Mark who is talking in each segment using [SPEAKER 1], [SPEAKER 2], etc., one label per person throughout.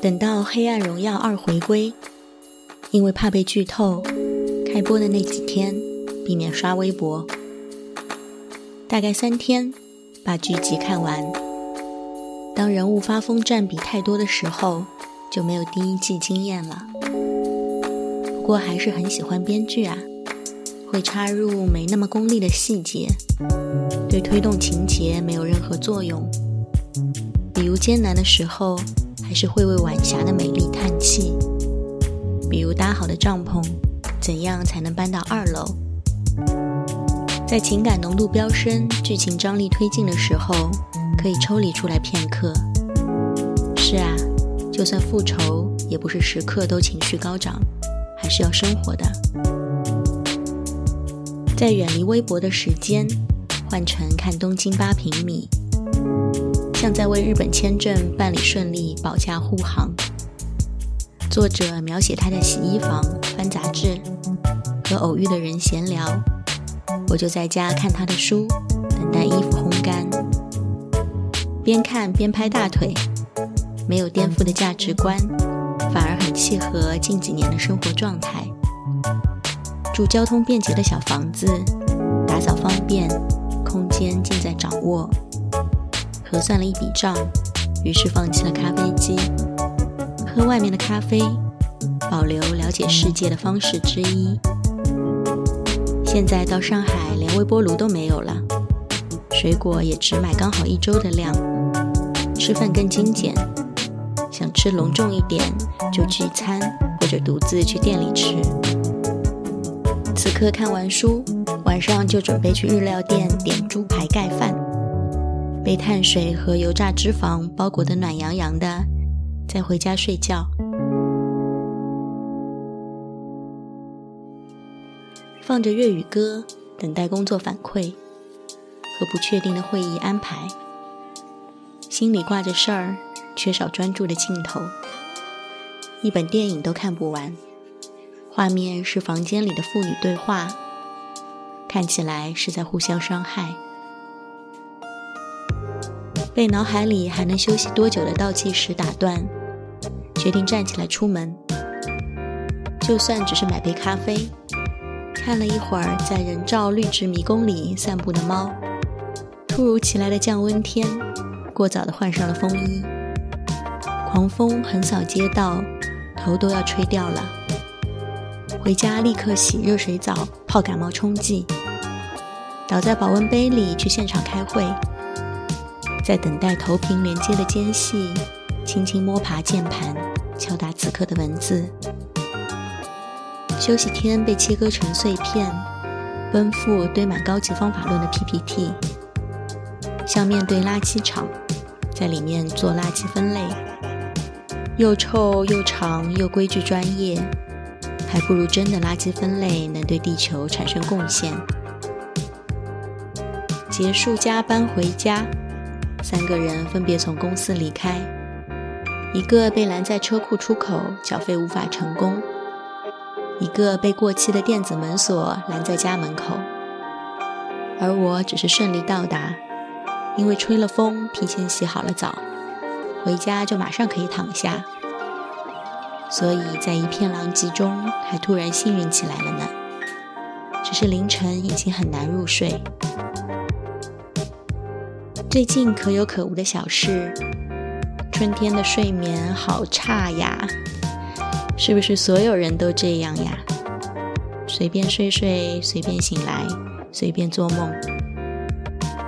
[SPEAKER 1] 等到《黑暗荣耀二》回归，因为怕被剧透，开播的那几天避免刷微博，大概三天把剧集看完。当人物发疯占比太多的时候，就没有第一季惊艳了。不过还是很喜欢编剧啊，会插入没那么功利的细节，对推动情节没有任何作用。比如艰难的时候，还是会为晚霞的美丽叹气；比如搭好的帐篷，怎样才能搬到二楼？在情感浓度飙升、剧情张力推进的时候。可以抽离出来片刻。是啊，就算复仇，也不是时刻都情绪高涨，还是要生活的。在远离微博的时间，换成看东京八平米，正在为日本签证办理顺利保驾护航。作者描写他在洗衣房翻杂志，和偶遇的人闲聊，我就在家看他的书，等待衣服烘干。边看边拍大腿，没有颠覆的价值观，反而很契合近几年的生活状态。住交通便捷的小房子，打扫方便，空间尽在掌握。核算了一笔账，于是放弃了咖啡机，喝外面的咖啡，保留了解世界的方式之一。现在到上海，连微波炉都没有了，水果也只买刚好一周的量。吃饭更精简，想吃隆重一点就聚餐或者独自去店里吃。此刻看完书，晚上就准备去日料店点猪排盖饭，被碳水和油炸脂肪包裹得暖洋洋的，再回家睡觉。放着粤语歌，等待工作反馈和不确定的会议安排。心里挂着事儿，缺少专注的镜头。一本电影都看不完，画面是房间里的父女对话，看起来是在互相伤害。被脑海里还能休息多久的倒计时打断，决定站起来出门。就算只是买杯咖啡，看了一会儿在人造绿植迷宫里散步的猫，突如其来的降温天。过早的换上了风衣，狂风横扫街道，头都要吹掉了。回家立刻洗热水澡，泡感冒冲剂，倒在保温杯里去现场开会。在等待投屏连接的间隙，轻轻摸爬键盘，敲打此刻的文字。休息天被切割成碎片，奔赴堆满高级方法论的 PPT，像面对垃圾场。在里面做垃圾分类，又臭又长又规矩专业，还不如真的垃圾分类能对地球产生贡献。结束加班回家，三个人分别从公司离开，一个被拦在车库出口，缴费无法成功；一个被过期的电子门锁拦在家门口，而我只是顺利到达。因为吹了风，提前洗好了澡，回家就马上可以躺下，所以在一片狼藉中，还突然幸运起来了呢。只是凌晨已经很难入睡。最近可有可无的小事，春天的睡眠好差呀，是不是所有人都这样呀？随便睡睡，随便醒来，随便做梦。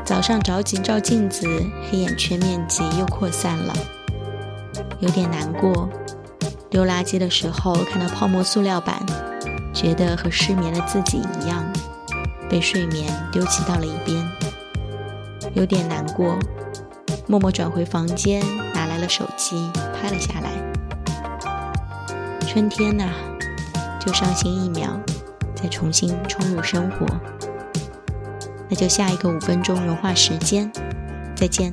[SPEAKER 1] 早上着急照镜子，黑眼圈面积又扩散了，有点难过。丢垃圾的时候看到泡沫塑料板，觉得和失眠的自己一样，被睡眠丢弃到了一边，有点难过。默默转回房间，拿来了手机，拍了下来。春天呐，就伤心一秒，再重新冲入生活。那就下一个五分钟融化时间，再见。